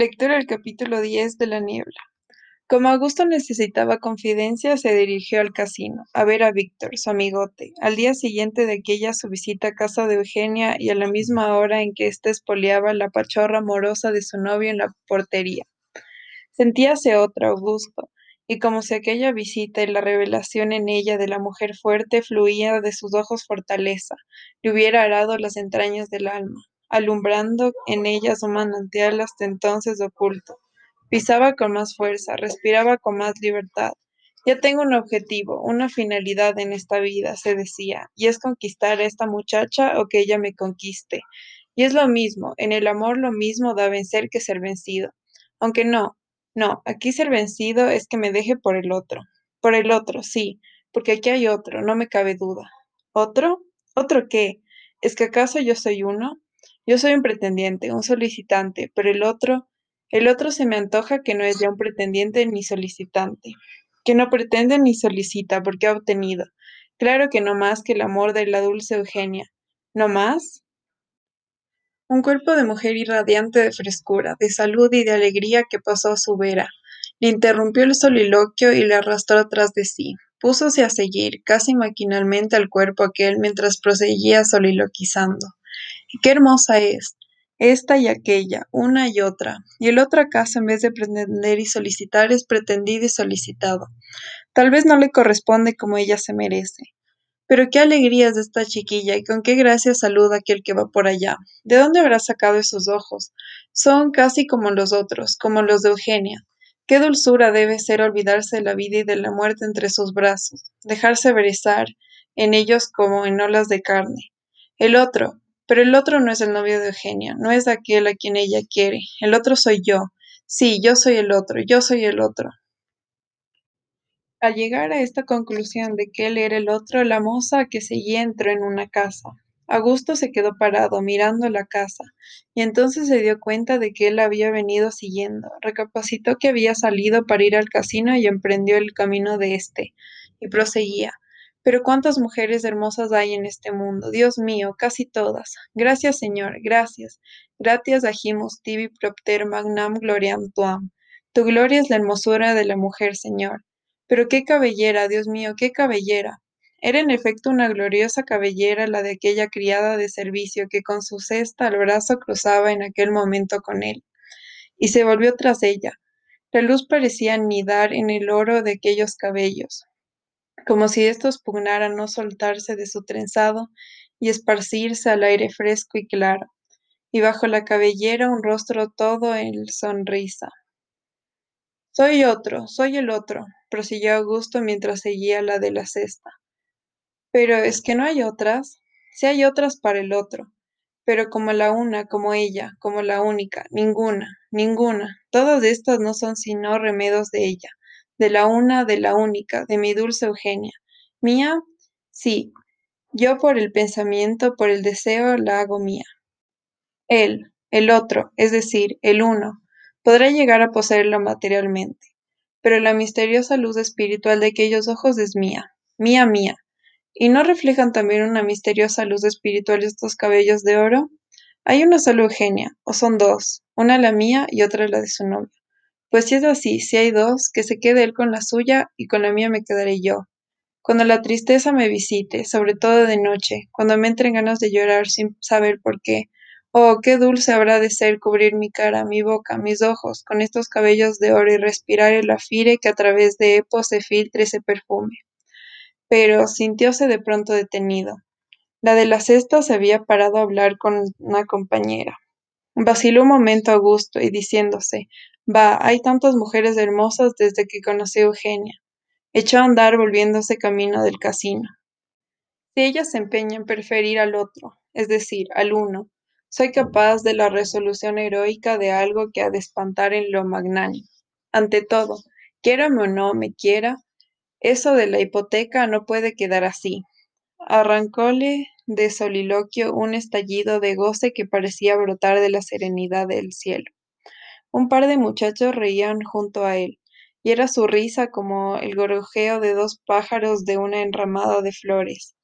Lectura del capítulo 10 de La Niebla. Como Augusto necesitaba confidencia, se dirigió al casino, a ver a Víctor, su amigote, al día siguiente de aquella su visita a casa de Eugenia y a la misma hora en que ésta espoleaba la pachorra amorosa de su novio en la portería. Sentíase otro Augusto, y como si aquella visita y la revelación en ella de la mujer fuerte fluía de sus ojos fortaleza, le hubiera arado las entrañas del alma alumbrando en ellas un manantial hasta entonces oculto. Pisaba con más fuerza, respiraba con más libertad. Ya tengo un objetivo, una finalidad en esta vida, se decía, y es conquistar a esta muchacha o que ella me conquiste. Y es lo mismo, en el amor lo mismo da vencer que ser vencido. Aunque no, no, aquí ser vencido es que me deje por el otro. Por el otro, sí, porque aquí hay otro, no me cabe duda. ¿Otro? ¿Otro qué? ¿Es que acaso yo soy uno? Yo soy un pretendiente, un solicitante, pero el otro, el otro se me antoja que no es ya un pretendiente ni solicitante, que no pretende ni solicita porque ha obtenido. Claro que no más que el amor de la dulce Eugenia. ¿No más? Un cuerpo de mujer irradiante de frescura, de salud y de alegría que pasó a su vera. Le interrumpió el soliloquio y le arrastró atrás de sí. Púsose a seguir, casi maquinalmente, al cuerpo aquel mientras proseguía soliloquizando qué hermosa es, esta y aquella, una y otra, y el otro acaso en vez de pretender y solicitar es pretendido y solicitado. Tal vez no le corresponde como ella se merece. Pero qué alegrías de esta chiquilla y con qué gracia saluda aquel que va por allá. ¿De dónde habrá sacado esos ojos? Son casi como los otros, como los de Eugenia. Qué dulzura debe ser olvidarse de la vida y de la muerte entre sus brazos, dejarse brezar en ellos como en olas de carne. El otro, pero el otro no es el novio de Eugenia, no es aquel a quien ella quiere. El otro soy yo. Sí, yo soy el otro, yo soy el otro. Al llegar a esta conclusión de que él era el otro, la moza que seguía entró en una casa. Augusto se quedó parado mirando la casa, y entonces se dio cuenta de que él había venido siguiendo. Recapacitó que había salido para ir al casino y emprendió el camino de éste, y proseguía. Pero cuántas mujeres hermosas hay en este mundo, Dios mío, casi todas. Gracias, Señor, gracias. Gratias agimus tibi propter magnam gloriam tuam. Tu gloria es la hermosura de la mujer, Señor. Pero qué cabellera, Dios mío, qué cabellera. Era en efecto una gloriosa cabellera la de aquella criada de servicio que con su cesta al brazo cruzaba en aquel momento con él, y se volvió tras ella. La luz parecía anidar en el oro de aquellos cabellos, como si estos pugnaran no soltarse de su trenzado y esparcirse al aire fresco y claro, y bajo la cabellera un rostro todo en sonrisa. Soy otro, soy el otro, prosiguió Augusto mientras seguía la de la cesta. Pero es que no hay otras, sí hay otras para el otro, pero como la una, como ella, como la única, ninguna, ninguna, todas estas no son sino remedos de ella, de la una, de la única, de mi dulce Eugenia. ¿Mía? Sí, yo por el pensamiento, por el deseo, la hago mía. Él, el otro, es decir, el uno, podrá llegar a poseerla materialmente, pero la misteriosa luz espiritual de aquellos ojos es mía, mía, mía. ¿Y no reflejan también una misteriosa luz espiritual estos cabellos de oro? Hay una sola Eugenia, o son dos, una la mía y otra la de su novio. Pues si es así, si hay dos, que se quede él con la suya y con la mía me quedaré yo. Cuando la tristeza me visite, sobre todo de noche, cuando me entren ganas de llorar sin saber por qué, oh, qué dulce habrá de ser cubrir mi cara, mi boca, mis ojos, con estos cabellos de oro y respirar el afire que a través de Epo se filtre ese perfume. Pero sintióse de pronto detenido. La de la cesta se había parado a hablar con una compañera. Vaciló un momento a gusto y diciéndose, Va, hay tantas mujeres hermosas desde que conocí a Eugenia. Echó a andar volviéndose camino del casino. Si ella se empeña en preferir al otro, es decir, al uno, soy capaz de la resolución heroica de algo que ha de espantar en lo magnánimo. Ante todo, quiérame o no me quiera, eso de la hipoteca no puede quedar así. Arrancóle de soliloquio un estallido de goce que parecía brotar de la serenidad del cielo. Un par de muchachos reían junto a él, y era su risa como el gorjeo de dos pájaros de una enramada de flores.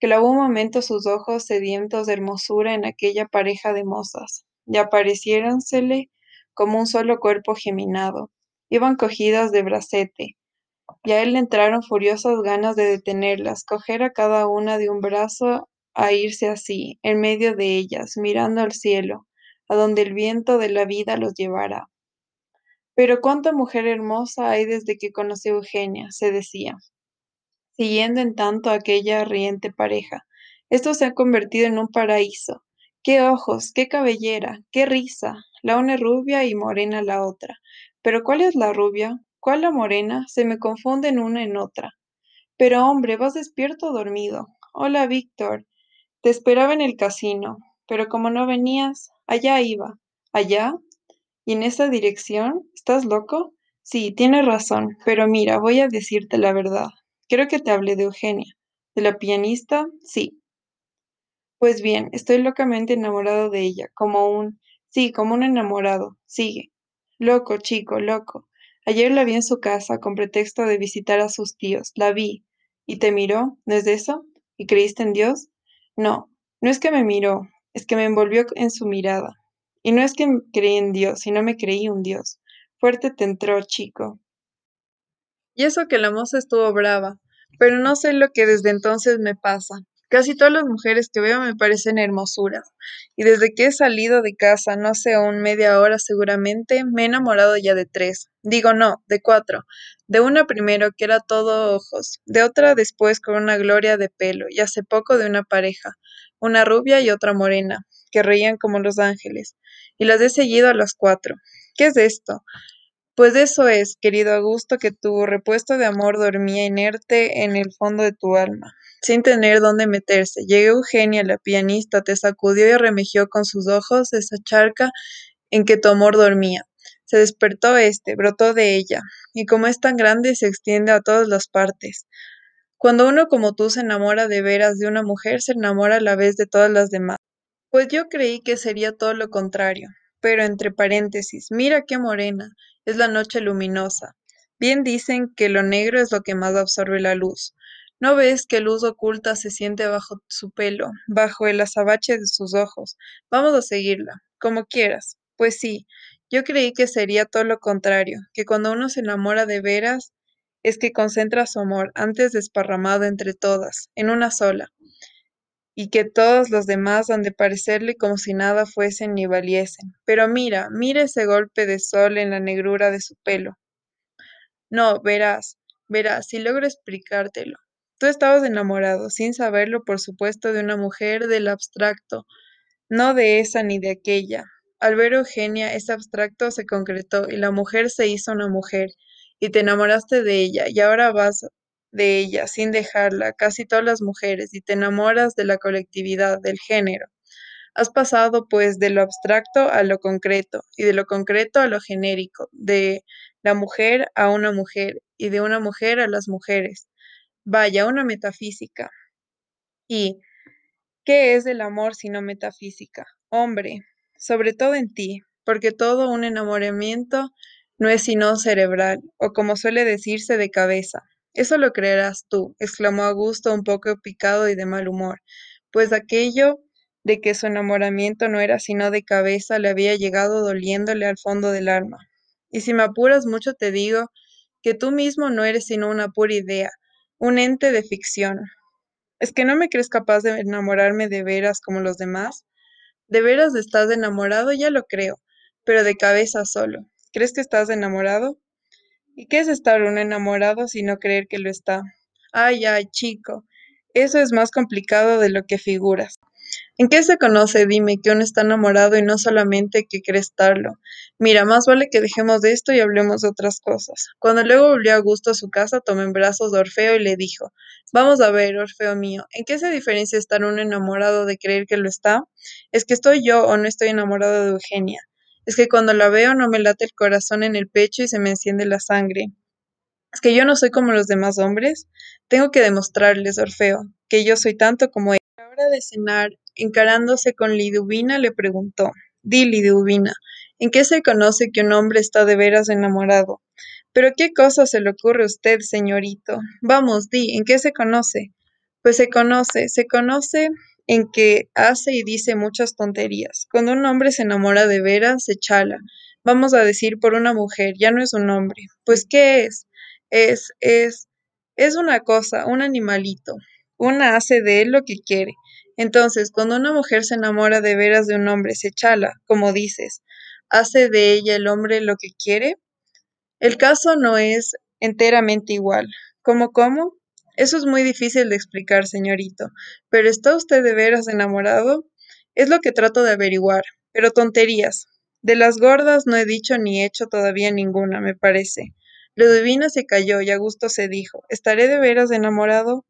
Clavó un momento sus ojos sedientos de hermosura en aquella pareja de mozas, y apareciéronsele como un solo cuerpo geminado. Iban cogidas de bracete, y a él le entraron furiosas ganas de detenerlas, coger a cada una de un brazo a irse así, en medio de ellas, mirando al cielo, a donde el viento de la vida los llevara. Pero cuánta mujer hermosa hay desde que conocí a Eugenia, se decía, siguiendo en tanto aquella riente pareja. Esto se ha convertido en un paraíso. Qué ojos, qué cabellera, qué risa. La una es rubia y morena la otra. Pero ¿cuál es la rubia? ¿Cuál la morena? Se me confunden una en otra. Pero hombre, ¿vas despierto o dormido? Hola, Víctor. Te esperaba en el casino, pero como no venías, allá iba. ¿Allá? ¿Y en esa dirección? ¿Estás loco? Sí, tienes razón, pero mira, voy a decirte la verdad. Creo que te hablé de Eugenia. ¿De la pianista? Sí. Pues bien, estoy locamente enamorado de ella, como un... Sí, como un enamorado. Sigue. Loco, chico, loco. Ayer la vi en su casa con pretexto de visitar a sus tíos. La vi. ¿Y te miró? ¿No es eso? ¿Y creíste en Dios? No, no es que me miró, es que me envolvió en su mirada. Y no es que creí en Dios, sino me creí un Dios. Fuerte te entró, chico. Y eso que la moza estuvo brava, pero no sé lo que desde entonces me pasa. Casi todas las mujeres que veo me parecen hermosuras, y desde que he salido de casa, no sé, aún media hora seguramente, me he enamorado ya de tres. Digo no, de cuatro. De una primero, que era todo ojos, de otra después con una gloria de pelo, y hace poco de una pareja, una rubia y otra morena, que reían como los ángeles, y las he seguido a las cuatro. ¿Qué es esto? Pues eso es, querido Augusto, que tu repuesto de amor dormía inerte en el fondo de tu alma, sin tener dónde meterse. Llegó Eugenia, la pianista, te sacudió y remejió con sus ojos esa charca en que tu amor dormía. Se despertó este, brotó de ella, y como es tan grande se extiende a todas las partes. Cuando uno como tú se enamora de veras de una mujer, se enamora a la vez de todas las demás. Pues yo creí que sería todo lo contrario, pero entre paréntesis, mira qué morena, es la noche luminosa. Bien dicen que lo negro es lo que más absorbe la luz. ¿No ves qué luz oculta se siente bajo su pelo, bajo el azabache de sus ojos? Vamos a seguirla, como quieras. Pues sí, yo creí que sería todo lo contrario, que cuando uno se enamora de veras, es que concentra su amor antes desparramado entre todas, en una sola y que todos los demás han de parecerle como si nada fuesen ni valiesen. Pero mira, mira ese golpe de sol en la negrura de su pelo. No, verás, verás, si logro explicártelo. Tú estabas enamorado, sin saberlo, por supuesto, de una mujer del abstracto, no de esa ni de aquella. Al ver Eugenia, ese abstracto se concretó y la mujer se hizo una mujer, y te enamoraste de ella, y ahora vas de ella sin dejarla, casi todas las mujeres, y te enamoras de la colectividad, del género. Has pasado pues de lo abstracto a lo concreto, y de lo concreto a lo genérico, de la mujer a una mujer, y de una mujer a las mujeres. Vaya, una metafísica. ¿Y qué es el amor sino metafísica? Hombre, sobre todo en ti, porque todo un enamoramiento no es sino cerebral, o como suele decirse, de cabeza. Eso lo creerás tú, exclamó Augusto un poco picado y de mal humor, pues aquello de que su enamoramiento no era sino de cabeza le había llegado doliéndole al fondo del alma. Y si me apuras mucho te digo que tú mismo no eres sino una pura idea, un ente de ficción. ¿Es que no me crees capaz de enamorarme de veras como los demás? De veras estás enamorado, ya lo creo, pero de cabeza solo. ¿Crees que estás enamorado? ¿Y qué es estar un enamorado si no creer que lo está? Ay, ay, chico, eso es más complicado de lo que figuras. ¿En qué se conoce, dime, que uno está enamorado y no solamente que cree estarlo? Mira, más vale que dejemos de esto y hablemos de otras cosas. Cuando luego volvió a gusto a su casa, tomó en brazos a Orfeo y le dijo, Vamos a ver, Orfeo mío, ¿en qué se diferencia estar un enamorado de creer que lo está? ¿Es que estoy yo o no estoy enamorado de Eugenia? Es que cuando la veo no me late el corazón en el pecho y se me enciende la sangre. Es que yo no soy como los demás hombres. Tengo que demostrarles, Orfeo, que yo soy tanto como él. A la hora de cenar, encarándose con Liduvina, le preguntó, Di, Liduvina, ¿en qué se conoce que un hombre está de veras enamorado? Pero qué cosa se le ocurre a usted, señorito. Vamos, di, ¿en qué se conoce? Pues se conoce, se conoce en que hace y dice muchas tonterías. Cuando un hombre se enamora de veras, se chala, Vamos a decir por una mujer, ya no es un hombre. Pues, ¿qué es? Es, es, es una cosa, un animalito. Una hace de él lo que quiere. Entonces, cuando una mujer se enamora de veras de un hombre, se chala, como dices, hace de ella el hombre lo que quiere. El caso no es enteramente igual. ¿Cómo, cómo? Eso es muy difícil de explicar, señorito. ¿Pero está usted de veras enamorado? Es lo que trato de averiguar. Pero tonterías. De las gordas no he dicho ni hecho todavía ninguna, me parece. Ludivina se calló y a gusto se dijo, ¿estaré de veras enamorado?